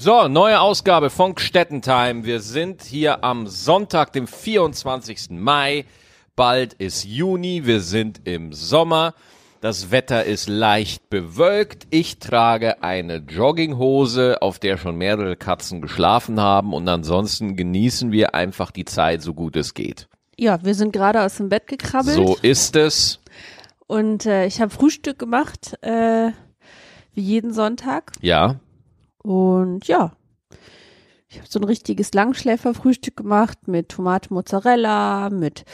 So, neue Ausgabe von Stettentime. Wir sind hier am Sonntag, dem 24. Mai. Bald ist Juni, wir sind im Sommer. Das Wetter ist leicht bewölkt. Ich trage eine Jogginghose, auf der schon mehrere Katzen geschlafen haben und ansonsten genießen wir einfach die Zeit so gut es geht. Ja, wir sind gerade aus dem Bett gekrabbelt. So ist es. Und äh, ich habe Frühstück gemacht, äh, wie jeden Sonntag. Ja. Und ja, ich habe so ein richtiges Langschläferfrühstück gemacht mit Tomate Mozzarella, mit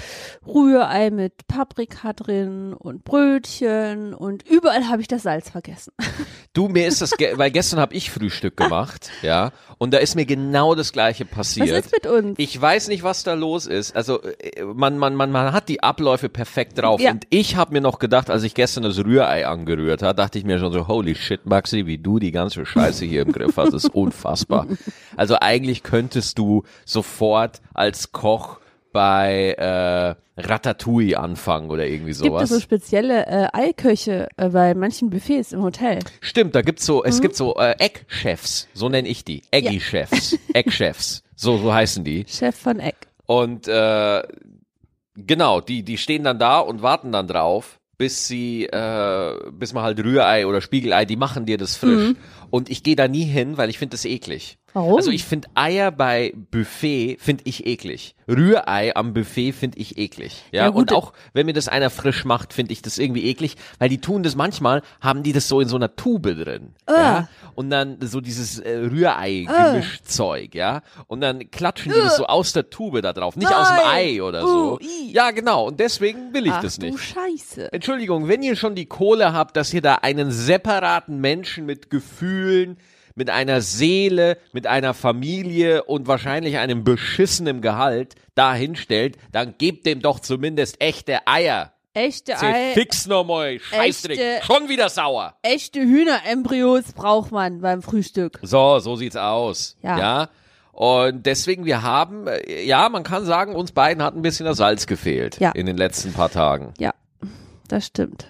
Rührei, mit Paprika drin und Brötchen und überall habe ich das Salz vergessen. Du, mir ist das, ge weil gestern habe ich Frühstück gemacht, ja, und da ist mir genau das gleiche passiert. Was ist mit uns? Ich weiß nicht, was da los ist. Also äh, man, man, man, man hat die Abläufe perfekt drauf. Ja. Und ich habe mir noch gedacht, als ich gestern das Rührei angerührt habe, dachte ich mir schon so, holy shit, Maxi, wie du die ganze Scheiße hier im Griff hast, ist unfassbar. Also eigentlich könntest du sofort als Koch bei äh, Ratatouille anfangen oder irgendwie Gibt es sowas. so spezielle äh, Eiköche äh, bei manchen Buffets im Hotel? Stimmt, da gibt's so, Mhm. es gibt so äh, Eckchefs, so nenne ich die. Eggy-Chefs, Eckchefs, so, so heißen die. Chef von Eck. Und äh, genau, die, die stehen dann da und warten dann drauf, bis sie, äh, bis man halt Rührei oder Spiegelei, die machen dir das frisch. Und ich gehe da nie hin, weil ich finde das eklig. Warum? Also ich finde Eier bei Buffet finde ich eklig. Rührei am Buffet finde ich eklig. Ja, Ja, und auch wenn mir das einer frisch macht, finde ich das irgendwie eklig, weil die tun das manchmal, haben die das so in so einer Tube drin. Ja, und dann so dieses äh, Rührei-Gemischzeug, ja. Und dann klatschen die das so aus der Tube da drauf, nicht aus dem Nein. Ei oder so. Uh, i. Ja, genau. Und deswegen will ich Ach das du nicht. Scheiße. Entschuldigung, wenn ihr schon die Kohle habt, dass ihr da einen separaten Menschen mit Gefühlen, mit einer Seele, mit einer Familie und wahrscheinlich einem beschissenen Gehalt da hinstellt, dann gebt dem doch zumindest echte Eier. Echte Ei, Fix nochmal, Scheißdreck. Echte- Schon wieder sauer. echte Hühnerembryos braucht man beim Frühstück. So, so sieht's aus. Ja. ja? Und deswegen, wir haben, äh, ja, man kann sagen, uns beiden hat ein bisschen das Salz gefehlt Ja. in den letzten paar Tagen. Ja, das stimmt.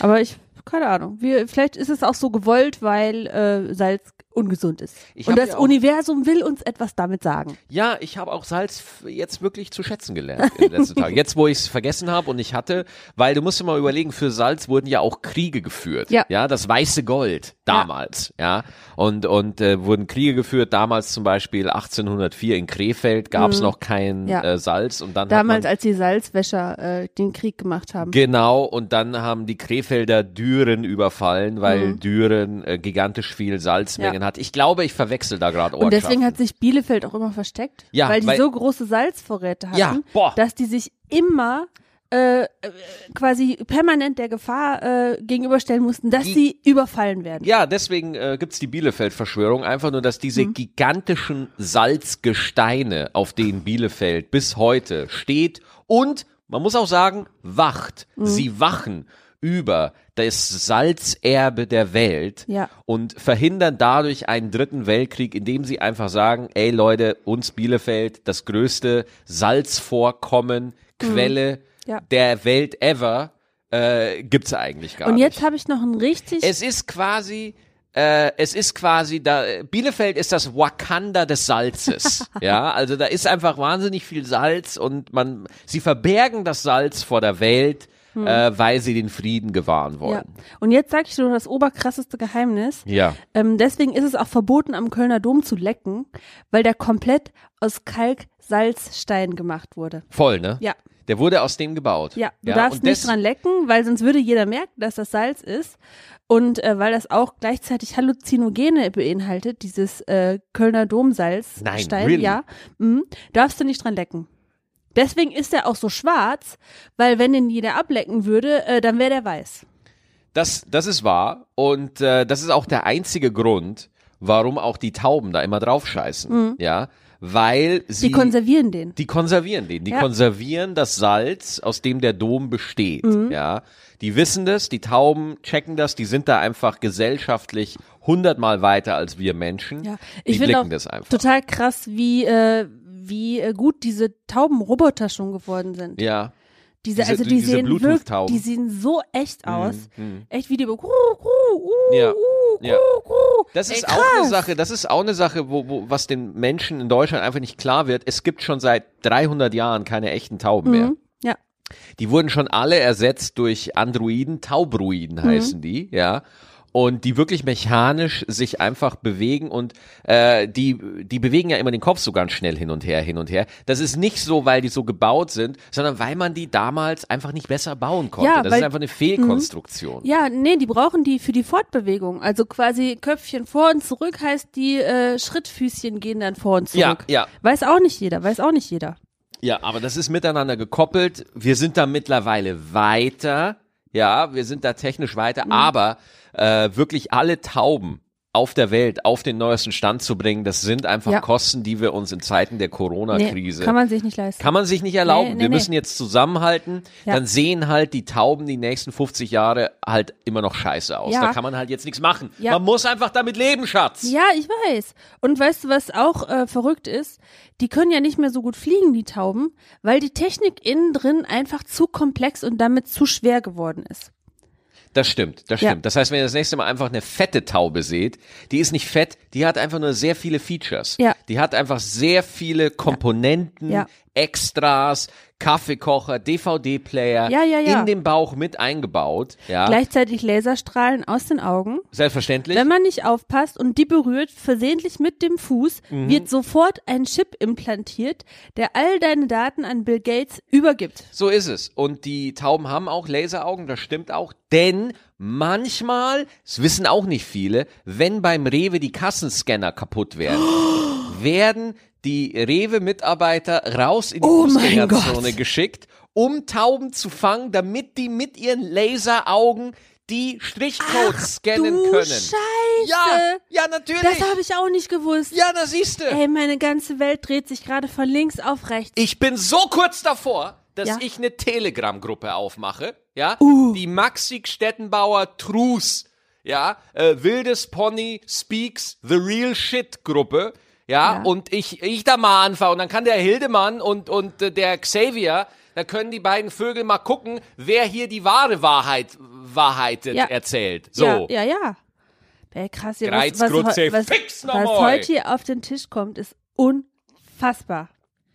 Aber ich, keine Ahnung. Wir, vielleicht ist es auch so gewollt, weil äh, Salz ungesund ist. Ich Und das ja auch- Universum will uns etwas damit sagen. Ja, ich habe auch Salz jetzt wirklich zu schätzen gelernt in den letzten Tagen. Jetzt, wo ich es vergessen habe und ich hatte, weil du musst dir mal überlegen, für Salz wurden ja auch Kriege geführt. Ja. ja das weiße Gold damals. Ja, und und äh, wurden Kriege geführt. Damals zum Beispiel 1804 in Krefeld gab es noch kein Mhm. Ja. äh, Salz und dann Damals, man, als die Salzwäscher äh, den Krieg gemacht haben. Genau, und dann haben die Krefelder Düren überfallen, weil Düren äh, gigantisch viel Salzmengen Mhm. Ja. hat. Ich glaube, ich verwechsel da gerade Und deswegen Ortschaften. hat sich Bielefeld auch immer versteckt, Ja, weil die weil- so große Salzvorräte hatten, Ja, boah. dass die sich immer äh, äh, quasi permanent der Gefahr äh, gegenüberstellen mussten, dass Die- sie überfallen werden. Ja, deswegen äh, gibt's die Bielefeld-Verschwörung. Einfach nur, dass diese Mhm. gigantischen Salzgesteine, auf denen Bielefeld bis heute steht und, man muss auch sagen, wacht. Mhm. Sie wachen über das Salzerbe der Welt Ja. und verhindern dadurch einen dritten Weltkrieg, indem sie einfach sagen, ey Leute, uns Bielefeld, das größte Salzvorkommen, Quelle Mhm. Ja. der Welt ever, äh, gibt's eigentlich gar Und nicht. jetzt habe ich noch ein richtig Es ist quasi, äh, es ist quasi, da, Bielefeld ist das Wakanda des Salzes. ja, also da ist einfach wahnsinnig viel Salz und man, sie verbergen das Salz vor der Welt, äh, weil sie den Frieden gewahren ja. wollen. Und jetzt sage ich nur das oberkrasseste Geheimnis. Ja. Ähm, deswegen ist es auch verboten, am Kölner Dom zu lecken, weil der komplett aus Kalk-Salzstein gemacht wurde. Voll, ne? Ja. Der wurde aus dem gebaut. Ja, du darfst und nicht dran lecken, weil sonst würde jeder merken, dass das Salz ist. Und äh, weil das auch gleichzeitig Halluzinogene beinhaltet, dieses äh, Kölner Domsalz. Nein, Stein, really? ja, mhm, darfst du nicht dran lecken. Deswegen ist er auch so schwarz, weil wenn den jeder ablecken würde, äh, dann wäre der weiß. Das, das ist wahr und äh, das ist auch der einzige Grund, warum auch die Tauben da immer drauf scheißen. Ja, weil sie. Die konservieren den. Die konservieren den. Die Ja. konservieren das Salz, aus dem der Dom besteht. Ja, die wissen das, die Tauben checken das, die sind da einfach gesellschaftlich hundertmal weiter als wir Menschen. Ja, die ich finde blicken auch das einfach. total krass, wie äh, wie äh, gut diese Taubenroboter schon geworden sind. Ja, Diese, Diese- also die diese sehen wirklich, die sehen so echt aus. mhm. Echt wie die uh, uh, Ja. uh, Ja. Das ist Ey, auch eine. Sache, das ist auch eine Sache, wo, wo, was den Menschen in Deutschland einfach nicht klar wird. Es gibt schon seit 300 Jahren keine echten Tauben mehr. Mhm. Ja. Die wurden schon alle ersetzt durch Androiden, Taubruiden heißen die, ja. Und die wirklich mechanisch sich einfach bewegen und äh, die, die bewegen ja immer den Kopf so ganz schnell hin und her, hin und her. Das ist nicht so, weil die so gebaut sind, sondern weil man die damals einfach nicht besser bauen konnte. Ja, das weil- ist einfach eine Fehlkonstruktion. Ja, nee, die brauchen die für die Fortbewegung. Also quasi Köpfchen vor und zurück heißt, die äh, Schrittfüßchen gehen dann vor und Ja, zurück. ja. Weiß auch nicht jeder, weiß auch nicht jeder. Ja, aber das ist miteinander gekoppelt. Wir sind da mittlerweile weiter. Ja, wir sind da technisch weiter, Mhm. aber äh, wirklich alle Tauben auf der Welt auf den neuesten Stand zu bringen, das sind einfach Ja. Kosten, die wir uns in Zeiten der Corona-Krise Nee, kann man sich nicht leisten. kann man sich nicht erlauben. Nee, nee, wir müssen jetzt zusammenhalten. Ja. Dann sehen halt die Tauben die nächsten 50 Jahre halt immer noch scheiße aus. Ja. Da kann man halt jetzt nichts machen. Man muss einfach damit leben, Schatz. Ja, ich weiß. Und weißt du, was auch äh, verrückt ist? Die können ja nicht mehr so gut fliegen, die Tauben, weil die Technik innen drin einfach zu komplex und damit zu schwer geworden ist. Das stimmt, das Ja. stimmt. Das heißt, wenn ihr das nächste Mal einfach eine fette Taube seht, die ist nicht fett, die hat einfach nur sehr viele Features. Ja. Die hat einfach sehr viele Komponenten, Ja. Extras, Kaffeekocher, DVD-Player Ja, ja, ja. in den Bauch mit eingebaut. Ja, Gleichzeitig Laserstrahlen aus den Augen. selbstverständlich. Wenn man nicht aufpasst und die berührt, versehentlich mit dem Fuß, Mhm. wird sofort ein Chip implantiert, der all deine Daten an Bill Gates übergibt. So ist es. Und die Tauben haben auch Laseraugen, das stimmt auch. Denn manchmal, das wissen auch nicht viele, wenn beim Rewe die Kassenscanner kaputt werden, werden die Rewe-Mitarbeiter raus in die Oh Fußgängerzone geschickt, um Tauben zu fangen, damit die mit ihren Laseraugen die Strichcodes scannen du können. Scheiße. Ja, ja, natürlich. Das habe ich auch nicht gewusst. ja, da siehst du. Ey, meine ganze Welt dreht sich gerade von links auf rechts. Ich bin so kurz davor, dass Ja. ich eine Telegram-Gruppe aufmache, ja, Uh. die Maxi Stettenbauer Trus, ja, äh, Wildes Pony Speaks The Real Shit Gruppe, ja, Ja. und ich, ich da mal anfange und dann kann der Hildemann und, und äh, der Xavier, da können die beiden Vögel mal gucken, wer hier die wahre Wahrheit, Wahrheitet Ja. erzählt. So. Ja, ja, ja. Ey, krass, hier, was, was, was, was heute hier auf den Tisch kommt, ist unfassbar.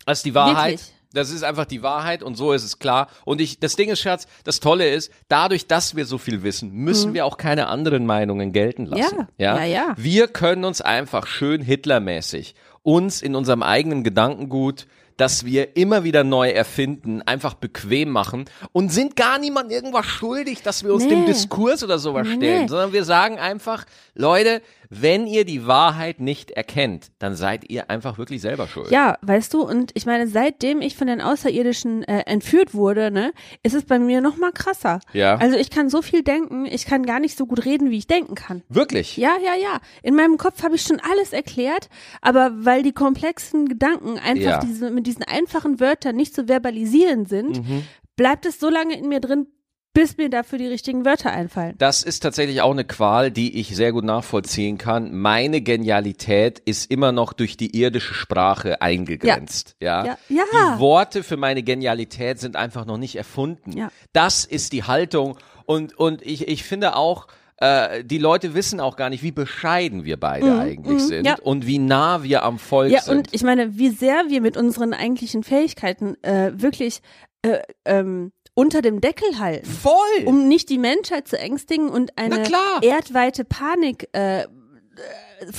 Das ist die Wahrheit. Wirklich. Das ist einfach die Wahrheit und so ist es klar. Und ich, das Ding ist, Schatz, das Tolle ist, dadurch, dass wir so viel wissen, müssen wir auch keine anderen Meinungen gelten lassen. Mhm. Ja, ja, ja. Wir können uns einfach schön Hitlermäßig uns in unserem eigenen Gedankengut das wir immer wieder neu erfinden, einfach bequem machen und sind gar niemand irgendwas schuldig, dass wir uns Nee. dem Diskurs oder sowas Nee, stellen, sondern wir sagen einfach, Leute, wenn ihr die Wahrheit nicht erkennt, dann seid ihr einfach wirklich selber schuld. Ja, weißt du, und ich meine, seitdem ich von den Außerirdischen äh, entführt wurde, ne, ist es bei mir noch mal krasser. Ja. Also ich kann so viel denken, ich kann gar nicht so gut reden, wie ich denken kann. Wirklich? Ja, ja, ja. In meinem Kopf habe ich schon alles erklärt, aber weil die komplexen Gedanken einfach Ja. diese, mit diesen einfachen Wörtern nicht zu verbalisieren sind, Mhm. bleibt es so lange in mir drin, bis mir dafür die richtigen Wörter einfallen. Das ist tatsächlich auch eine Qual, die ich sehr gut nachvollziehen kann. Meine Genialität ist immer noch durch die irdische Sprache eingegrenzt. Ja. Ja. Ja. Die Worte für meine Genialität sind einfach noch nicht erfunden. Ja. Das ist die Haltung. Und, und ich, ich finde auch, äh, die Leute wissen auch gar nicht, wie bescheiden wir beide eigentlich sind Mhm. ja. und wie nah wir am Volk Ja, sind. und ich meine, wie sehr wir mit unseren eigentlichen Fähigkeiten äh, wirklich äh, ähm, unter dem Deckel halten, Voll! um nicht die Menschheit zu ängstigen und eine erdweite Panik äh,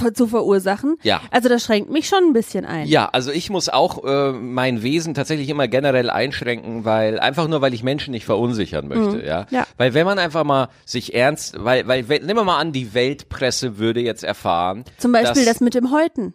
äh, zu verursachen. Ja. Also das schränkt mich schon ein bisschen ein. Ja, also ich muss auch äh, mein Wesen tatsächlich immer generell einschränken, weil einfach nur, weil ich Menschen nicht verunsichern möchte, ja? Mhm. Ja. Weil wenn man einfach mal sich ernst, weil, weil, nehmen wir mal an, die Weltpresse würde jetzt erfahren, Zum Beispiel dass, das mit dem Häuten.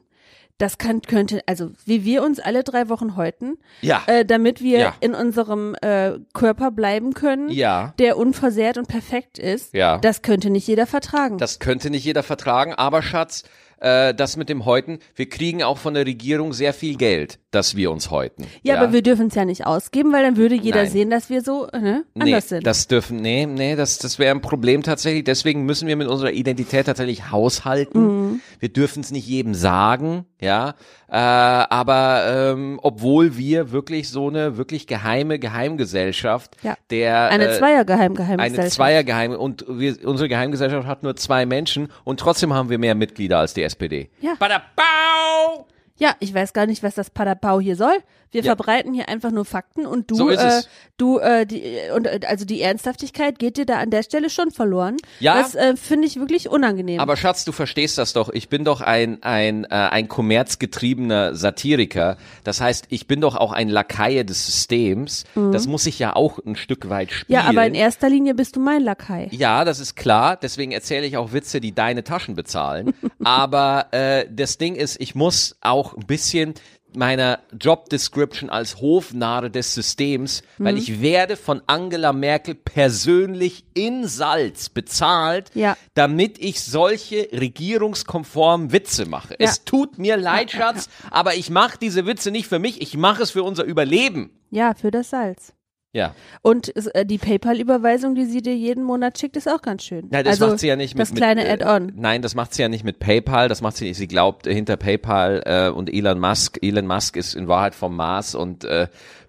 Das kann, könnte, also wie wir uns alle drei Wochen häuten, Ja. äh, damit wir Ja. in unserem äh, Körper bleiben können, Ja. der unversehrt und perfekt ist, Ja. das könnte nicht jeder vertragen. Das könnte nicht jeder vertragen, aber Schatz, äh, das mit dem Häuten, wir kriegen auch von der Regierung sehr viel Geld, dass wir uns häuten. Ja, aber wir dürfen es ja nicht ausgeben, weil dann würde jeder Nein. sehen, dass wir so ne, Nee, anders sind. das dürfen, nee, nee, das, das wäre ein Problem tatsächlich. Deswegen müssen wir mit unserer Identität tatsächlich haushalten. Mhm. Wir dürfen es nicht jedem sagen, ja. Äh, aber ähm, obwohl wir wirklich so eine wirklich geheime Geheimgesellschaft Ja. der eine äh, Zweiergeheimgeheimgesellschaft. eine Zweiergeheim und wir, unsere Geheimgesellschaft hat nur zwei Menschen und trotzdem haben wir mehr Mitglieder als die SPD. Ja. Badabau! Ja, ich weiß gar nicht, was das Padapau hier soll. Wir Ja. verbreiten hier einfach nur Fakten und du, So äh, du, äh, die, und äh, also die Ernsthaftigkeit geht dir da an der Stelle schon verloren. Ja. Das äh, finde ich wirklich unangenehm. Aber Schatz, du verstehst das doch. Ich bin doch ein ein äh, ein kommerzgetriebener Satiriker. Das heißt, ich bin doch auch ein Lakaie des Systems. Das muss ich ja auch ein Stück weit spielen. Mhm. ja, aber in erster Linie bist du mein Lakai. Ja, das ist klar. Deswegen erzähle ich auch Witze, die deine Taschen bezahlen. Aber äh, das Ding ist, ich muss auch ein bisschen meiner Job Description als Hofnarre des Systems, weil ich werde von Angela Merkel persönlich in Salz bezahlt, Ja. damit ich solche regierungskonformen Witze mache. Ja. Es tut mir leid, Schatz, aber ich mache diese Witze nicht für mich, ich mache es für unser Überleben. Ja, für das Salz. Ja. Und äh, die PayPal-Überweisung, die sie dir jeden Monat schickt, ist auch ganz schön. Ja, das also, macht sie ja nicht mit Das kleine äh, Add-on. Nein, das macht sie ja nicht mit PayPal. Das macht sie. Sie glaubt äh, hinter PayPal äh, und Elon Musk. Elon Musk ist in Wahrheit vom Mars und äh,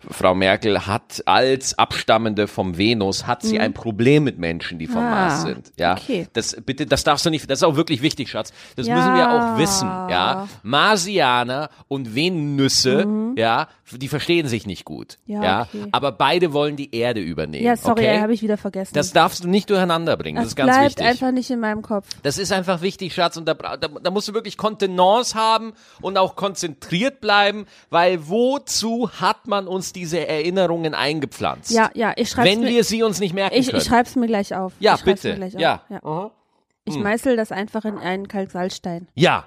Frau Merkel hat als Abstammende vom Venus hat sie ein Problem mit Menschen, die vom Mhm. Ah, Mars sind. Ja, okay. das bitte, das darfst du nicht. Das ist auch wirklich wichtig, Schatz. Das Ja. müssen wir auch wissen. Ja, Marsianer und Venüsse, ja, die verstehen sich nicht gut. Mhm. Ja, Ja, okay. aber beide wollen die Erde übernehmen. Ja, sorry, okay? habe ich wieder vergessen. Das darfst du nicht durcheinander bringen. Das, das ist ganz bleibt wichtig. einfach nicht in meinem Kopf. Das ist einfach wichtig, Schatz. Und da, da, da musst du wirklich Kontenance haben und auch konzentriert bleiben, weil wozu hat man uns diese Erinnerungen eingepflanzt? Ja, ja, ich schreibe Wenn mir, wir sie uns nicht merken ich, können. ich schreib's mir gleich auf. Ja, bitte. Mir gleich Ja. Auf. ja. Ich meißel das einfach in einen Kalksalzstein. ja.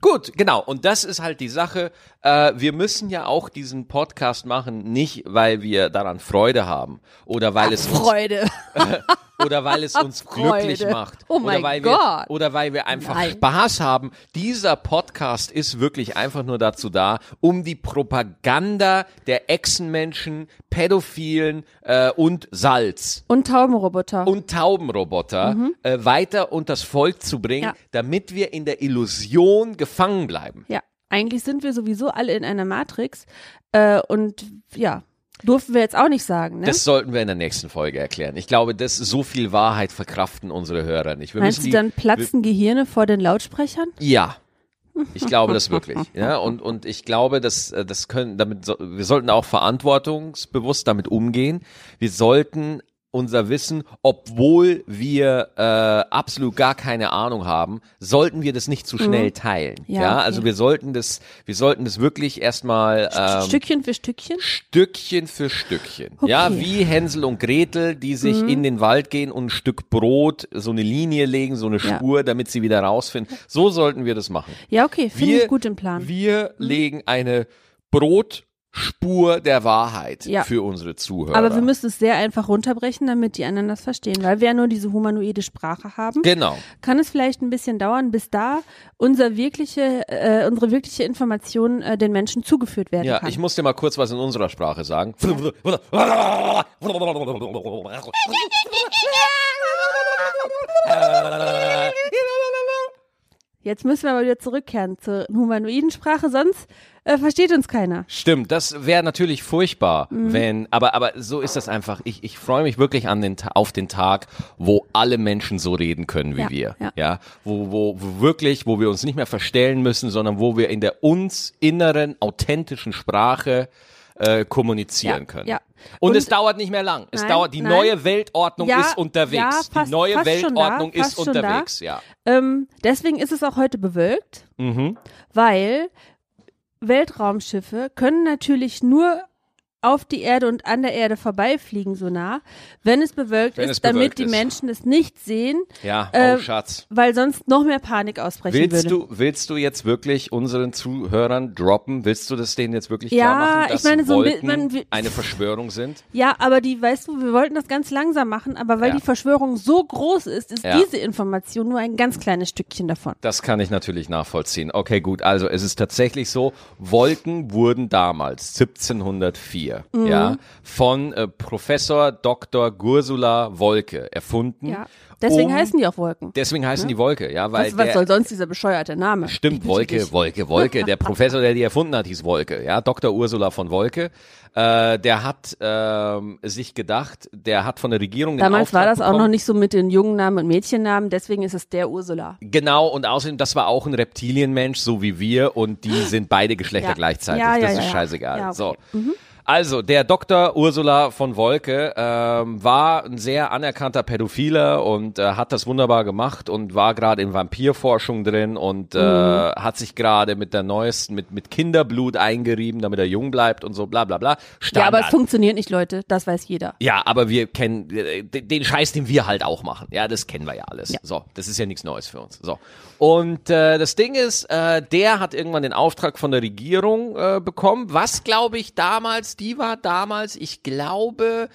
Gut, genau. Und das ist halt die Sache. Äh, wir müssen ja auch diesen Podcast machen, nicht weil wir daran Freude haben oder weil es uns Freude. oder weil es uns glücklich macht. Oh oder weil Gott. Wir, oder weil wir einfach Nein. Spaß haben. Dieser Podcast ist wirklich einfach nur dazu da, um die Propaganda der Echsenmenschen, Pädophilen äh, und Salz Und Taubenroboter. und Taubenroboter äh, weiter unters Volk zu bringen, Ja. damit wir in der Illusion gefangen bleiben. ja, eigentlich sind wir sowieso alle in einer Matrix. Äh, und ja, durften wir jetzt auch nicht sagen, ne? Das sollten wir in der nächsten Folge erklären. Ich glaube, das so viel Wahrheit verkraften unsere Hörer nicht. Wir Meinst du, die, dann platzen Gehirne vor den Lautsprechern? Ja. Ich glaube das wirklich. Ja, und, und ich glaube, dass äh, das können, damit, wir sollten auch verantwortungsbewusst damit umgehen. Wir sollten unser Wissen, obwohl wir äh, absolut gar keine Ahnung haben, sollten wir das nicht zu schnell teilen. Ja, Ja, okay. also wir sollten das, wir sollten das wirklich erstmal ähm, Stückchen für Stückchen? Stückchen für Stückchen. Okay. Mhm. Ja, wie Hänsel und Gretel, die sich in den Wald gehen und ein Stück Brot, so eine Linie legen, so eine Ja. Spur, damit sie wieder rausfinden. So sollten wir das machen. Ja, okay, finde ich gut im Plan. Wir legen eine Brotspur der Wahrheit Ja. für unsere Zuhörer. Aber wir müssen es sehr einfach runterbrechen, damit die anderen das verstehen. Weil wir ja nur diese humanoide Sprache haben, genau. kann es vielleicht ein bisschen dauern, bis da unser wirkliche, äh, unsere wirkliche Information äh, den Menschen zugeführt werden Ja, kann. ich muss dir mal kurz was in unserer Sprache sagen. Jetzt müssen wir aber wieder zurückkehren zur humanoiden Sprache, sonst äh, versteht uns keiner. Stimmt, das wäre natürlich furchtbar, Mhm. wenn, aber, aber so ist das einfach. Ich, ich freue mich wirklich an den, auf den Tag, wo alle Menschen so reden können wie Ja, wir. ja. Ja, wo, wo, wo wirklich, wo wir uns nicht mehr verstellen müssen, sondern wo wir in der uns inneren, authentischen Sprache äh, kommunizieren Ja, können. ja. Und, Und- es dauert nicht mehr lang. Es Nein, dauert, die nein. neue Weltordnung Ja, ist unterwegs. fast- die neue da, Weltordnung fast ist da. unterwegs, ja. Ähm, deswegen ist es auch heute bewölkt, Mhm. weil Weltraumschiffe können natürlich nur auf die Erde und an der Erde vorbeifliegen so nah, wenn es bewölkt Wenn ist, es bewölkt damit die ist. Menschen es nicht sehen, Ja, Äh, oh Schatz. weil sonst noch mehr Panik ausbrechen Willst würde. du, willst du jetzt wirklich unseren Zuhörern droppen? Willst du das denen jetzt wirklich Ja, klar machen, ich dass meine, so Wolken man eine Verschwörung sind? Ja, aber die, weißt du, wir wollten das ganz langsam machen, aber weil Ja. die Verschwörung so groß ist, ist Ja. diese Information nur ein ganz kleines Stückchen davon. Das kann ich natürlich nachvollziehen. Okay, gut. Also es ist tatsächlich so, Wolken wurden damals 1704 Mhm. ja von äh, Professor Dr. Gursula Wolke erfunden. Ja. Deswegen um, heißen die auch Wolken. Deswegen heißen die Wolke, ja, weil Was, was der, soll sonst dieser bescheuerte Name? Stimmt, Wolke, dich. Wolke, Wolke. Der Professor, der die erfunden hat, hieß Wolke. Ja, Dr. Ursula von Wolke. Äh, der hat ähm, sich gedacht, der hat von der Regierung Damals war das auch bekommen, noch nicht so mit den Jungennamen und Mädchennamen, deswegen ist es der Ursula. Genau, und außerdem, das war auch ein Reptilienmensch, so wie wir, und die sind beide Geschlechter Ja. gleichzeitig. Ja, ja, das ist scheißegal. Ja, okay. Mhm. So. Also, der Dr. Ursula von Wolke ähm, war ein sehr anerkannter Pädophiler und äh, hat das wunderbar gemacht und war gerade in Vampirforschung drin und äh, Mhm. hat sich gerade mit der neuesten, mit, mit Kinderblut eingerieben, damit er jung bleibt und so, bla bla bla. Standard. Ja, aber es funktioniert nicht, Leute, das weiß jeder. Ja, aber wir kennen äh, den den Scheiß, den wir halt auch machen. Ja, das kennen wir ja alles. Ja. So, das ist ja nichts Neues für uns. So. Und äh, das Ding ist, äh, der hat irgendwann den Auftrag von der Regierung äh, bekommen. Was glaube ich damals? Die war damals, ich glaube,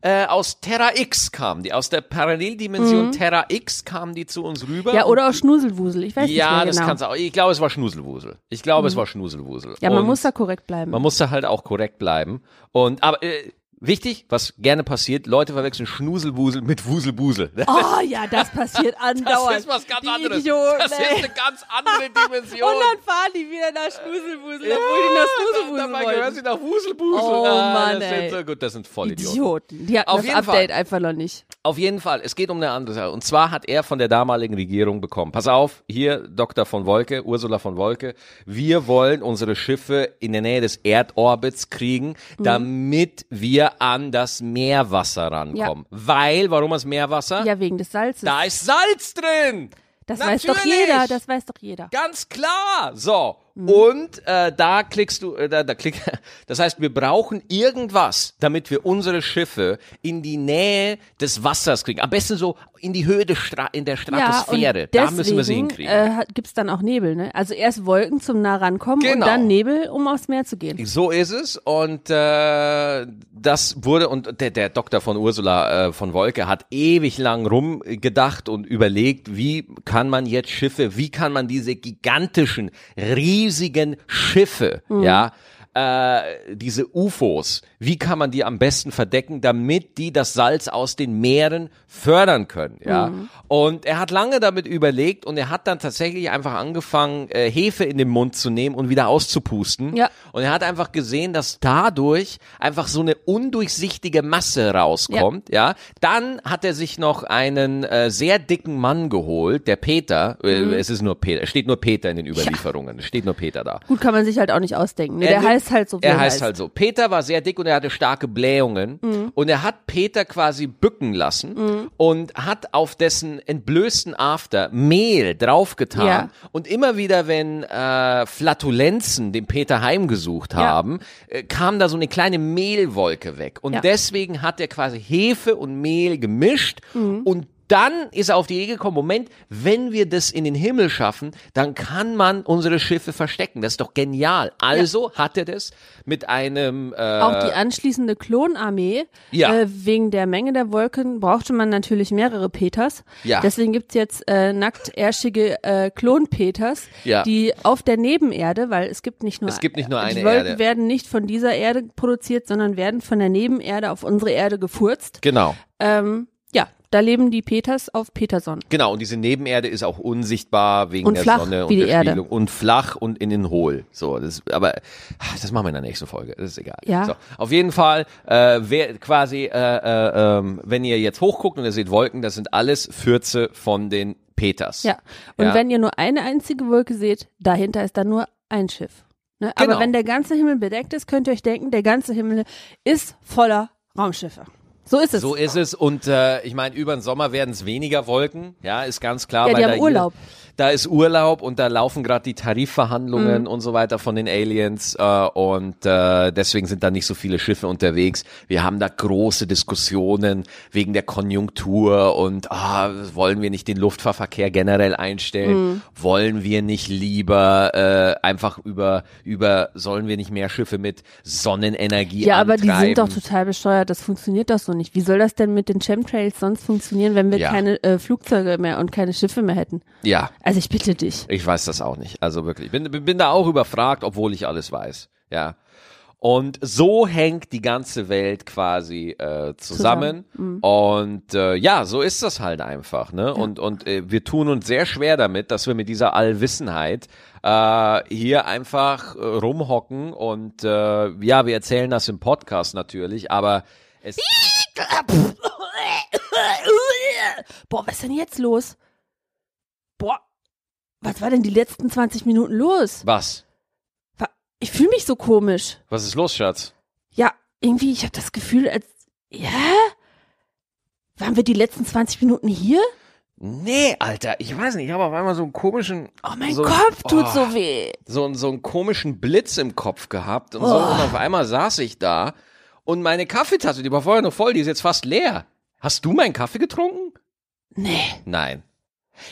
äh, aus Terra X kam die, aus der Paralleldimension Terra X kam die zu uns rüber. Mhm. Ja, oder auch Schnuselwusel, ich weiß ja, nicht mehr das genau. kann's auch. Ich glaube, es war Schnuselwusel. Ich glaube, es war Schnuselwusel. ja, man Und- muss da korrekt bleiben. man muss da halt auch korrekt bleiben. Und aber äh, wichtig, was gerne passiert, Leute verwechseln Schnuselwusel mit Wuselbusel. Oh ja, das passiert andauernd. Das ist was ganz die anderes. Idioten, das ist ey. eine ganz andere Dimension. Und dann fahren die wieder nach Schnuselwusel, obwohl die nach Schnuselwusel Dabei gehören sie nach Wuselbusel. Oh, ah, Mann, das ey. sind so gut, das sind Vollidioten. Idioten. Die hatten Auf das Update Fall. einfach noch nicht. Auf jeden Fall, es geht um eine andere Sache. Und zwar hat er von der damaligen Regierung bekommen. Pass auf, hier Dr. von Wolke, Ursula von Wolke. Wir wollen unsere Schiffe in der Nähe des Erdorbits kriegen, Mhm. damit wir an das Meerwasser rankommen. Weil, warum das Meerwasser? Ja, wegen des Salzes. Da ist Salz drin! das weiß doch Natürlich. jeder, das weiß doch jeder. Ganz klar. So. Mhm. Und äh, da klickst du, äh, da, da klick, das heißt, wir brauchen irgendwas, damit wir unsere Schiffe in die Nähe des Wassers kriegen. Am besten so in die Höhe des Stra in der Stratosphäre. Ja, und da müssen wir sie hinkriegen. Äh, hat- gibt's dann auch Nebel, ne? Also erst Wolken zum nah rankommen und Genau. dann Nebel, um aufs Meer zu gehen. So ist es und äh, das wurde und der, der Doktor von Ursula äh, von Wolke hat ewig lang rumgedacht und überlegt, wie kann man jetzt Schiffe, wie kann man diese gigantischen, riesigen Schiffe, ja, äh, diese UFOs, wie kann man die am besten verdecken, damit die das Salz aus den Meeren fördern können, ja. Und er hat lange damit überlegt und er hat dann tatsächlich einfach angefangen, äh, Hefe in den Mund zu nehmen und wieder auszupusten. Ja. Und er hat einfach gesehen, dass dadurch einfach so eine undurchsichtige Masse rauskommt, ja. Dann hat er sich noch einen äh, sehr dicken Mann geholt, der Peter, äh, Mhm. es ist nur Peter, es steht nur Peter in den Überlieferungen, es steht nur Peter da. Gut, kann man sich halt auch nicht ausdenken. Ne? Er Der heißt halt so, Er heißt halt so. Peter war sehr dick und er hatte starke Blähungen. Mhm. Und er hat Peter quasi bücken lassen und hat auf dessen entblößten After Mehl draufgetan. Ja. Und immer wieder, wenn äh, Flatulenzen den Peter heimgesucht Ja. haben, äh, kam da so eine kleine Mehlwolke weg. Und Ja. deswegen hat er quasi Hefe und Mehl gemischt Mhm. und dann ist er auf die Idee gekommen, Moment, wenn wir das in den Himmel schaffen, dann kann man unsere Schiffe verstecken. Das ist doch genial. Also hat er das mit einem äh, Auch die anschließende Klonarmee, Ja. äh, wegen der Menge der Wolken brauchte man natürlich mehrere Peters. Ja. Deswegen gibt's jetzt äh, nacktärschige äh, Klon-Peters, Ja. die auf der Nebenerde, weil es gibt nicht nur Es gibt nicht nur eine die Wolken Erde. werden nicht von dieser Erde produziert, sondern werden von der Nebenerde auf unsere Erde gefurzt. Genau. Ähm, ja, da leben die Peters auf Peterson. Genau, und diese Nebenerde ist auch unsichtbar wegen Und der flach, Sonne und wie die der Erde. Spiegelung. Und flach und innen hohl. So, das, aber ach, das machen wir in der nächsten Folge. Das ist egal. Ja. So, auf jeden Fall, äh, wer quasi, äh, äh, ähm, wenn ihr jetzt hochguckt und ihr seht Wolken, das sind alles Fürze von den Peters. Ja. Und Ja. wenn ihr nur eine einzige Wolke seht, dahinter ist dann nur ein Schiff. Ne? Genau. Aber wenn der ganze Himmel bedeckt ist, könnt ihr euch denken, der ganze Himmel ist voller Raumschiffe. So ist es. So ist es und äh, ich meine, über den Sommer werden es weniger Wolken, ja, ist ganz klar. Ja, die haben Urlaub. Jeder, da ist Urlaub und da laufen gerade die Tarifverhandlungen und so weiter von den Aliens äh, und äh, deswegen sind da nicht so viele Schiffe unterwegs. Wir haben da große Diskussionen wegen der Konjunktur und ah, wollen wir nicht den Luftfahrtverkehr generell einstellen? Wollen wir nicht lieber äh, einfach über über sollen wir nicht mehr Schiffe mit Sonnenenergie Ja, aber die antreiben? sind doch total bescheuert. Das funktioniert doch so nicht. Wie soll das denn mit den Chemtrails sonst funktionieren, wenn wir Ja. keine äh, Flugzeuge mehr und keine Schiffe mehr hätten? ja, Also ich bitte dich. Ich weiß das auch nicht. Also wirklich. Bin, bin da auch überfragt, obwohl ich alles weiß. Ja. Und so hängt die ganze Welt quasi äh, zusammen. Und äh, ja, so ist das halt einfach. Ne? Und, und äh, wir tun uns sehr schwer damit, dass wir mit dieser Allwissenheit äh, hier einfach äh, rumhocken. Und äh, ja, wir erzählen das im Podcast natürlich, aber es. Boah, was ist denn jetzt los? Boah, was war denn die letzten 20 Minuten los? Was? Wa- Ich fühle mich so komisch. Was ist los, Schatz? Ja, irgendwie, ich habe das Gefühl, als. Ja? Waren wir die letzten 20 Minuten hier? Nee, Alter, ich weiß nicht, ich habe auf einmal so einen komischen. Oh, mein so, Kopf tut oh. so weh. so, einen- so einen komischen Blitz im Kopf gehabt und so. Oh. Und auf einmal saß ich da und meine Kaffeetasse, die war vorher noch voll, die ist jetzt fast leer. Hast du meinen Kaffee getrunken? Nee. Nein.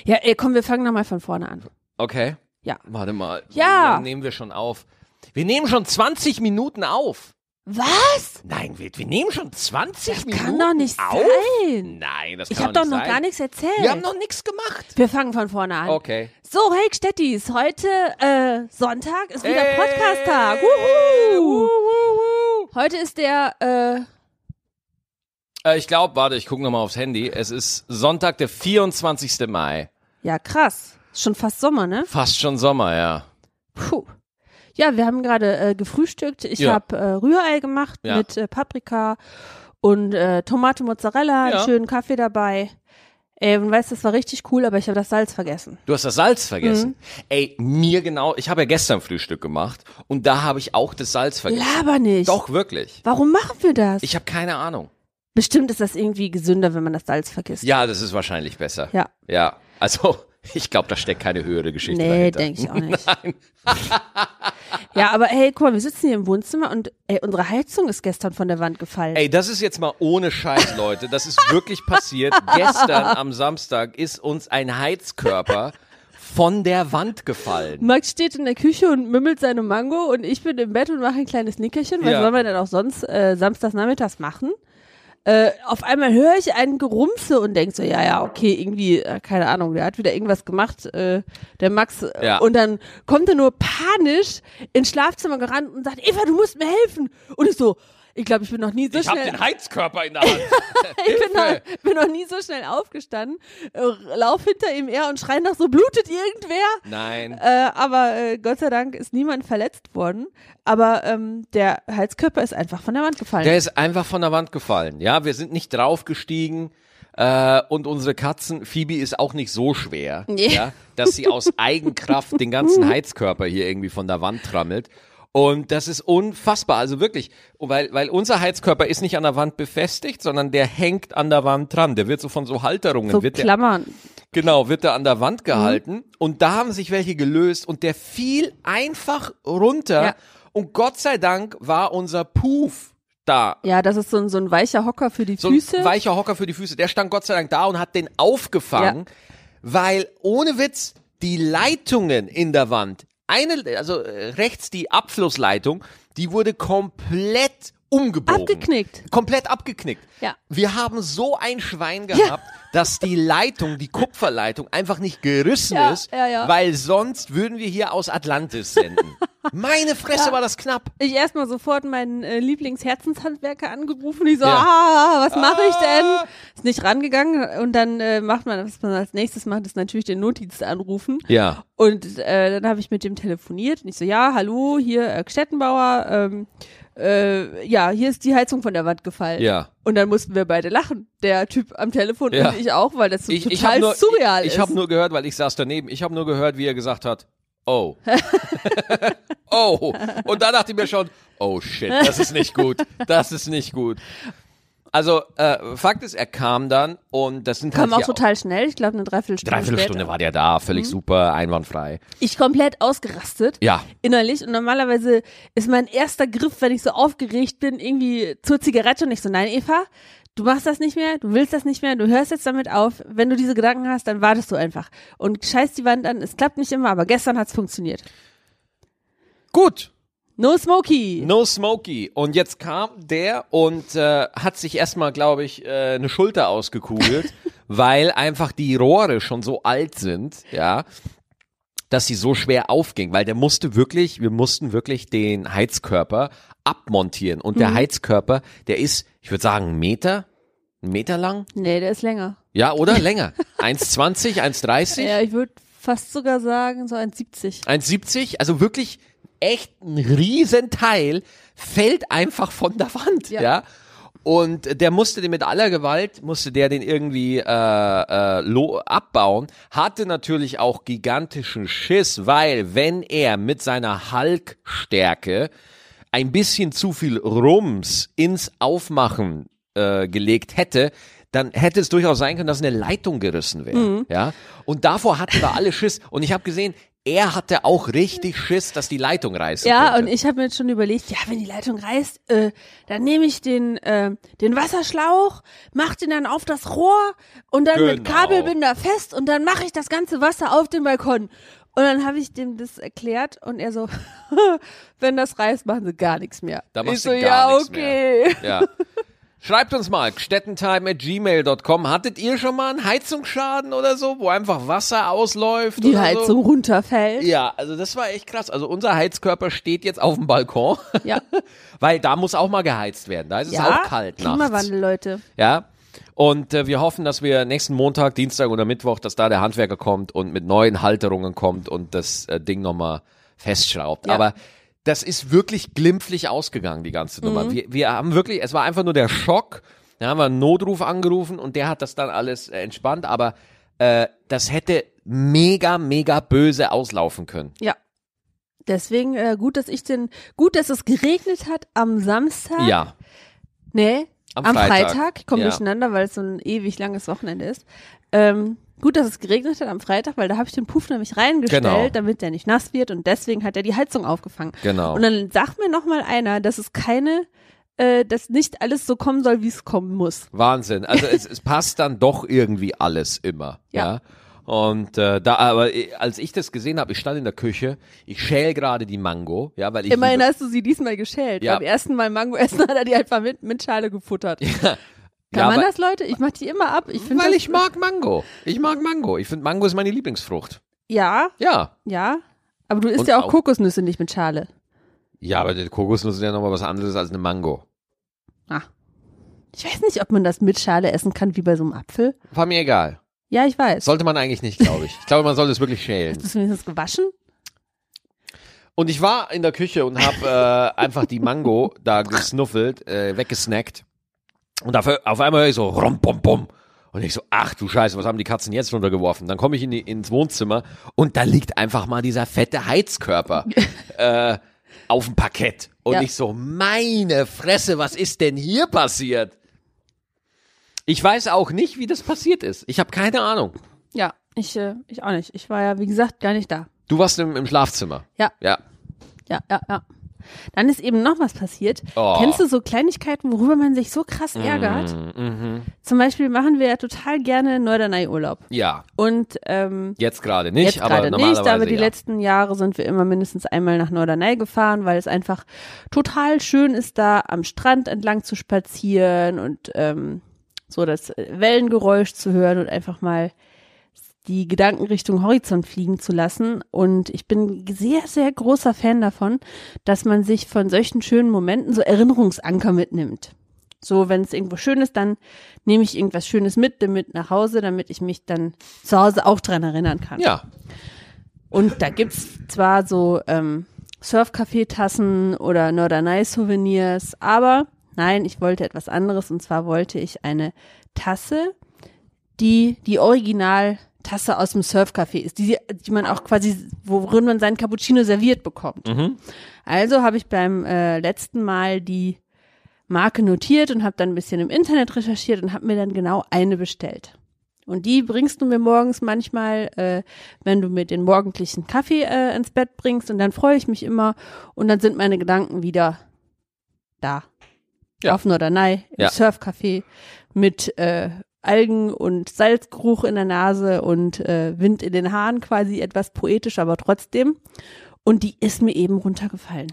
Ja, ey, komm, wir fangen nochmal von vorne an. Okay. Ja. Warte mal. Ja. Dann nehmen wir schon auf. Wir nehmen schon 20 Minuten auf. Was? Nein, wir, wir nehmen schon 20 Das Minuten kann doch nicht auf? sein. Nein, das Ich kann habe doch nicht noch sein. gar nichts erzählt. Wir haben noch nichts gemacht. wir fangen von vorne an. Okay. So, hey Stettis, heute äh, Sonntag ist wieder Hey. Podcast-Tag. Wuhu. wuhu. Heute ist der, äh, Äh, ich glaube, warte, ich gucke nochmal aufs Handy. Es ist Sonntag, der 24. Mai. ja krass, ist schon fast Sommer, ne? Fast schon Sommer, ja. Puh. Ja, wir haben gerade äh, gefrühstückt. Ich Ja. habe äh, Rührei gemacht Ja. mit äh, Paprika und äh, Tomate Mozzarella, Ja. einen schönen Kaffee dabei. Ey, und weißt, das war richtig cool, aber ich habe das Salz vergessen. Du hast das Salz vergessen. Mhm. Ey, mir genau, ich habe ja gestern Frühstück gemacht und da habe ich auch das Salz vergessen. Laber nicht. Doch, wirklich. Warum machen wir das? Ich habe keine Ahnung. Bestimmt ist das irgendwie gesünder, wenn man das Salz vergisst. Ja, das ist wahrscheinlich besser. Ja. Ja, also ich glaube, da steckt keine höhere Geschichte Nee, dahinter. denke ich auch nicht. Nein. Ja, aber hey, guck mal, wir sitzen hier im Wohnzimmer und ey, unsere Heizung ist gestern von der Wand gefallen. Ey, das ist jetzt mal ohne Scheiß, Leute. Das ist wirklich passiert. Gestern am Samstag ist uns ein Heizkörper von der Wand gefallen. Max steht in der Küche und mümmelt seine Mango und ich bin im Bett und mache ein kleines Nickerchen. Was Ja. sollen wir denn auch sonst äh, samstags nachmittags machen? Äh, auf einmal höre ich einen Gerumse und denk so, ja, ja, okay, irgendwie, äh, keine Ahnung, der hat wieder irgendwas gemacht, äh, der Max. Ja. Und dann kommt er nur panisch ins Schlafzimmer gerannt und sagt, Eva, du musst mir helfen. Und ich so, ich glaube, ich bin noch nie so Ich habe schnell. den Heizkörper in der Hand. Ich bin noch, bin noch nie so schnell aufgestanden, äh, lauf hinter ihm her und schrei nach so, blutet irgendwer? Nein. Äh, aber äh, Gott sei Dank ist niemand verletzt worden. Aber ähm, der Heizkörper ist einfach von der Wand gefallen. Der ist einfach von der Wand gefallen. Ja, wir sind nicht draufgestiegen. Äh, und unsere Katzen, Phoebe ist auch nicht so schwer, Nee. ja, dass sie aus Eigenkraft den ganzen Heizkörper hier irgendwie von der Wand trammelt. Und das ist unfassbar, also wirklich, weil, weil unser Heizkörper ist nicht an der Wand befestigt, sondern der hängt an der Wand dran. Der wird so von so Halterungen, so wird der, Klammern. genau, wird der an der Wand gehalten. Und da haben sich welche gelöst und der fiel einfach runter. Ja. Und Gott sei Dank war unser Puff da. Ja, das ist so ein, so ein weicher Hocker für die So Füße. ein weicher Hocker für die Füße. Der stand Gott sei Dank da und hat den aufgefangen, weil ohne Witz die Leitungen in der Wand, eine, also äh, rechts die Abflussleitung, die wurde komplett umgebogen. Abgeknickt. Komplett abgeknickt. Ja. Wir haben so ein Schwein gehabt, dass die Leitung, die Kupferleitung einfach nicht gerissen Ja, ist, ja, ja. weil sonst würden wir hier aus Atlantis senden. Meine Fresse war das knapp. ich erstmal sofort meinen äh, Lieblingsherzenshandwerker angerufen. Ich so, Ja. ah, was mache ich denn? Ah. Ist nicht rangegangen und dann äh, macht man, was man als nächstes macht, ist natürlich den Notdienst anrufen. Ja. Und äh, dann habe ich mit dem telefoniert und ich so, ja, hallo, hier äh, Stettenbauer, ähm, äh, ja, hier ist die Heizung von der Wand gefallen. Ja. Und dann mussten wir beide lachen. Der Typ am Telefon Ja. und ich auch, weil das so ich, ich total hab nur, surreal ich, ist. Ich habe nur gehört, weil ich saß daneben, ich habe nur gehört, wie er gesagt hat, oh. oh. Und da dachte ich mir schon, oh shit, das ist nicht gut. Das ist nicht gut. Also, äh, Fakt ist, er kam dann und das sind Kam halt auch total schnell, ich glaube eine Dreiviertelstunde. Dreiviertelstunde später. war der da, völlig super, einwandfrei. Ich komplett ausgerastet. Ja. Innerlich. Und normalerweise ist mein erster Griff, wenn ich so aufgeregt bin, irgendwie zur Zigarette und ich so, nein, Eva, du machst das nicht mehr, du willst das nicht mehr, du hörst jetzt damit auf. Wenn du diese Gedanken hast, dann wartest du einfach. Und scheiß die Wand an, es klappt nicht immer, aber gestern hat's funktioniert. Gut, No Smoky. No Smokey. Und jetzt kam der und äh, hat sich erstmal, glaube ich, äh, eine Schulter ausgekugelt, weil einfach die Rohre schon so alt sind, ja, dass sie so schwer aufging, weil der musste wirklich, wir mussten wirklich den Heizkörper abmontieren. Und der Heizkörper, der ist, ich würde sagen, einen Meter, einen Meter lang? Nee, der ist länger. Ja, oder? Länger. 1,20, 1,30? Ja, ich würde fast sogar sagen, so 1,70. 1,70, also wirklich echt ein Riesenteil fällt einfach von der Wand, ja. Ja. Und der musste den mit aller Gewalt, musste der den irgendwie äh, äh, abbauen, hatte natürlich auch gigantischen Schiss, weil wenn er mit seiner Hulk-Stärke ein bisschen zu viel Rums ins Aufmachen äh, gelegt hätte, dann hätte es durchaus sein können, dass eine Leitung gerissen wäre. Mhm. Ja? Und davor hatten wir alle Schiss. Und ich habe gesehen, er hatte auch richtig Schiss, dass die Leitung reißen Ja, könnte. und ich habe mir jetzt schon überlegt, ja, wenn die Leitung reißt, äh, dann nehme ich den, äh, den Wasserschlauch, mach den dann auf das Rohr und dann mit Genau. Kabelbinder fest und dann mache ich das ganze Wasser auf den Balkon. Und dann habe ich dem das erklärt und er so, wenn das reißt, machen sie gar nichts mehr. Da ich machst so, du gar ja, okay. mehr. Ja. Schreibt uns mal, gstettentime.gmail.com. Hattet ihr schon mal einen Heizungsschaden oder so, wo einfach Wasser ausläuft? Die oder Heizung So? runterfällt. Ja, also das war echt krass. Also unser Heizkörper steht jetzt auf dem Balkon, Ja, weil da muss auch mal geheizt werden. Da ist es ja. auch kalt nachts. Klimawandel, Leute. Ja. Und äh, wir hoffen, dass wir nächsten Montag, Dienstag oder Mittwoch, dass da der Handwerker kommt und mit neuen Halterungen kommt und das äh, Ding nochmal festschraubt. Ja. Aber das ist wirklich glimpflich ausgegangen, die ganze Nummer. Mhm. Wir, wir haben wirklich, es war einfach nur der Schock. Da haben wir einen Notruf angerufen und der hat das dann alles äh, entspannt. Aber äh, das hätte mega, mega böse auslaufen können. Ja. Deswegen äh, gut, dass ich den, gut, dass es geregnet hat am Samstag. Ja. Nee, Am am, Freitag. Freitag. Ich komme Ja. durcheinander, weil es so ein ewig langes Wochenende ist. Ähm, gut, dass es geregnet hat am Freitag, weil da habe ich den Puff nämlich reingestellt, Genau. damit der nicht nass wird und deswegen hat er die Heizung aufgefangen. Genau. Und dann sagt mir noch mal einer, dass es keine, äh, dass nicht alles so kommen soll, wie es kommen muss. Wahnsinn. Also es, es passt dann doch irgendwie alles immer. Ja. Ja. Und äh, da, aber als ich das gesehen habe, ich stand in der Küche, ich schäl gerade die Mango, ja, weil ich Immerhin liebe- hast du sie diesmal geschält. Ja. Beim ersten Mal Mango essen hat er die einfach mit, mit Schale gefuttert. Kann ja, man aber- das, Leute? Ich mach die immer ab. Ich weil ich mag Mango. Ich mag Mango. Ich finde Mango ist meine Lieblingsfrucht. Ja, Ja. ja. Aber du isst Und ja auch, auch- Kokosnüsse nicht mit Schale. Ja, aber die Kokosnuss ist ja nochmal was anderes als eine Mango. Ah. Ich weiß nicht, ob man das mit Schale essen kann, wie bei so einem Apfel. War mir egal. Ja, ich weiß. Sollte man eigentlich nicht, glaube ich. Ich glaube, man sollte es wirklich schälen. Hast du es wenigstens gewaschen? Und ich war in der Küche und habe äh, einfach die Mango da gesnuffelt, äh, weggesnackt. Und auf, auf einmal höre ich so rom bom bom. Und ich so, ach du Scheiße, was haben die Katzen jetzt runtergeworfen? Dann komme ich in die, ins Wohnzimmer und da liegt einfach mal dieser fette Heizkörper äh, auf dem Parkett. Und Ja. ich so, meine Fresse, was ist denn hier passiert? Ich weiß auch nicht, wie das passiert ist. Ich habe keine Ahnung. Ja, ich, äh, ich auch nicht. Ich war ja, wie gesagt, gar nicht da. Du warst im, im Schlafzimmer. Ja, Ja. ja, ja, ja. Dann ist eben noch was passiert. Oh. Kennst du so Kleinigkeiten, worüber man sich so krass ärgert? Mhm. Zum Beispiel machen wir ja total gerne Norderney-Urlaub. Ja, Und ähm, jetzt gerade nicht, Jetzt aber gerade normalerweise nicht, aber die ja. letzten Jahre sind wir immer mindestens einmal nach Norderney gefahren, weil es einfach total schön ist, da am Strand entlang zu spazieren und ähm, so das Wellengeräusch zu hören und einfach mal die Gedanken Richtung Horizont fliegen zu lassen. Und ich bin sehr, sehr großer Fan davon, dass man sich von solchen schönen Momenten so Erinnerungsanker mitnimmt. So, wenn es irgendwo schön ist, dann nehme ich irgendwas Schönes mit, mit nach Hause, damit ich mich dann zu Hause auch dran erinnern kann. Ja, Und da gibt's zwar so ähm, Surfcafé-Tassen oder Norderney-Souvenirs, aber nein, ich wollte etwas anderes und zwar wollte ich eine Tasse, die die Original-Tasse aus dem Surfcafé ist, die, die man auch quasi, worin man seinen Cappuccino serviert bekommt. Also habe ich beim äh, letzten Mal die Marke notiert und habe dann ein bisschen im Internet recherchiert und habe mir dann genau eine bestellt. Und die bringst du mir morgens manchmal, äh, wenn du mir den morgendlichen Kaffee äh, ins Bett bringst. Und dann freue ich mich immer. Und dann sind meine Gedanken wieder da. Ja. Auf Norderney, im Ja. Surfcafé mit äh, Algen und Salzgeruch in der Nase und äh, Wind in den Haaren, quasi etwas poetisch, aber trotzdem. Und die ist mir eben runtergefallen.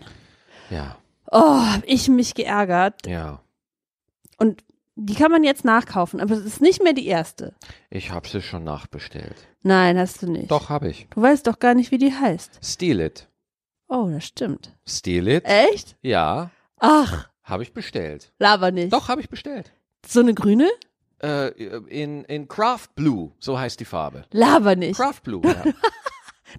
Ja, Oh, hab ich mich geärgert. ja. Und die kann man jetzt nachkaufen, aber es ist nicht mehr die erste. Ich habe sie schon nachbestellt. Nein, hast du nicht. Doch, habe ich. Du weißt doch gar nicht, wie die heißt. Steal It. Oh, das stimmt. Steal It? Echt? Ja, Ach, habe ich bestellt. laber nicht. Doch, habe ich bestellt. So eine grüne? Äh, in, in Craft Blue, so heißt die Farbe. Laber nicht. Craft Blue, ja.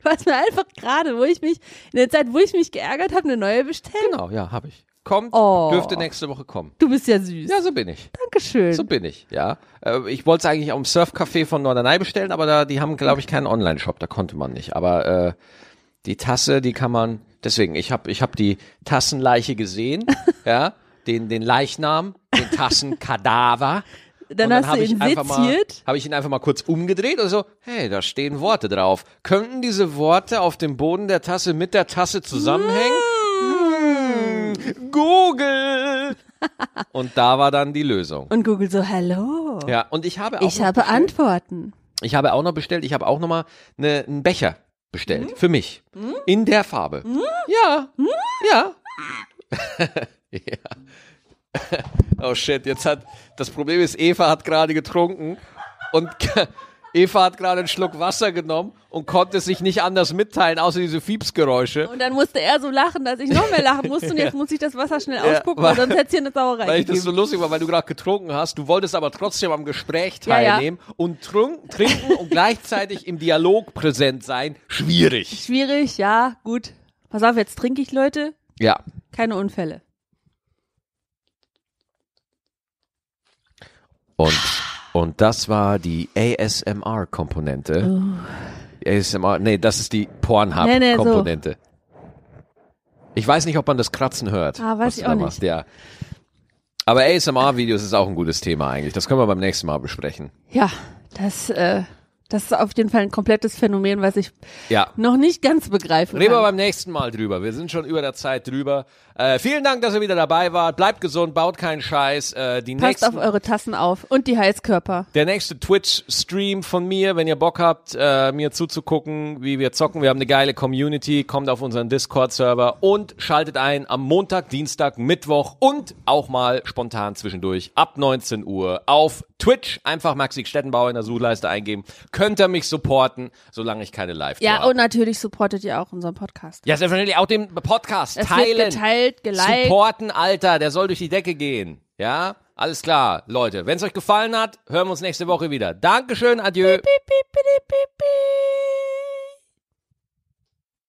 Du hast mir einfach gerade, wo ich mich, in der Zeit, wo ich mich geärgert habe, eine neue bestellt. genau, ja, habe ich. Kommt, Oh. dürfte nächste Woche kommen. Du bist ja süß. Ja, so bin ich. Dankeschön. So bin ich, ja. Äh, ich wollte es eigentlich am Surfcafé von Norderney bestellen, aber da, die haben, glaube ich, keinen Online-Shop, da konnte man nicht. Aber äh, die Tasse, die kann man, deswegen, ich habe ich hab die Tassenleiche gesehen, ja, den, den Leichnam, den Tassenkadaver. Dann, Und hast du ihn seziert. habe ich ihn einfach mal kurz umgedreht und so, hey, da stehen Worte drauf. Könnten diese Worte auf dem Boden der Tasse mit der Tasse zusammenhängen? Hm, Google! und da war dann die Lösung. Und Google so, hallo. Ja, und ich habe auch ich habe bestellt, Antworten. ich habe auch noch bestellt, ich habe auch noch mal ne, einen Becher bestellt für mich in der Farbe. Ja. Ja. ja. Oh shit, jetzt hat das Problem ist Eva hat gerade getrunken und Eva hat gerade einen Schluck Wasser genommen und konnte sich nicht anders mitteilen, außer diese Fiepsgeräusche. Und dann musste er so lachen, dass ich noch mehr lachen musste. Und jetzt muss ich das Wasser schnell Ja, ausspucken, weil- weil sonst hätte es hier eine Sauerei Weil ich das so lustig war, weil du gerade getrunken hast. Du wolltest aber trotzdem am Gespräch Ja, ja. teilnehmen und trunk, trinken und gleichzeitig im Dialog präsent sein. Schwierig. Schwierig, ja, gut. Pass auf, jetzt trinke ich, Leute. Ja. Keine Unfälle. Und, und das war die ASMR-Komponente. ASMR, nee, das ist die Nee, nee, Pornhub-Komponente. Ich weiß nicht, ob man das Kratzen hört. Ah, weiß was ich auch nicht. Ja. Aber ASMR-Videos ist auch ein gutes Thema eigentlich. Das können wir beim nächsten Mal besprechen. Ja, das, äh, das ist auf jeden Fall ein komplettes Phänomen, was ich Ja. noch nicht ganz begreifen Reden wir beim nächsten Mal drüber. Wir sind schon über der Zeit drüber. Äh, vielen Dank, dass ihr wieder dabei wart. Bleibt gesund, baut keinen Scheiß. Äh, die Passt auf nächsten, eure Tassen auf und die Heißkörper. der nächste Twitch-Stream von mir, wenn ihr Bock habt, äh, mir zuzugucken, wie wir zocken. Wir haben eine geile Community. Kommt auf unseren Discord-Server und schaltet ein am Montag, Dienstag, Mittwoch und auch mal spontan zwischendurch ab 19 Uhr auf Twitch. Einfach Maxi Stettenbauer in der Suchleiste eingeben. Könnt ihr mich supporten, solange ich keine live Ja, habe. und natürlich supportet ihr auch unseren Podcast. Ja, selbstverständlich auch den Podcast Es teilen. wird geteilt, geliked. Supporten, Alter, der soll durch die Decke gehen. Ja, alles klar, Leute. Wenn es euch gefallen hat, hören wir uns nächste Woche wieder. Dankeschön, adieu. Piep, piep, piep.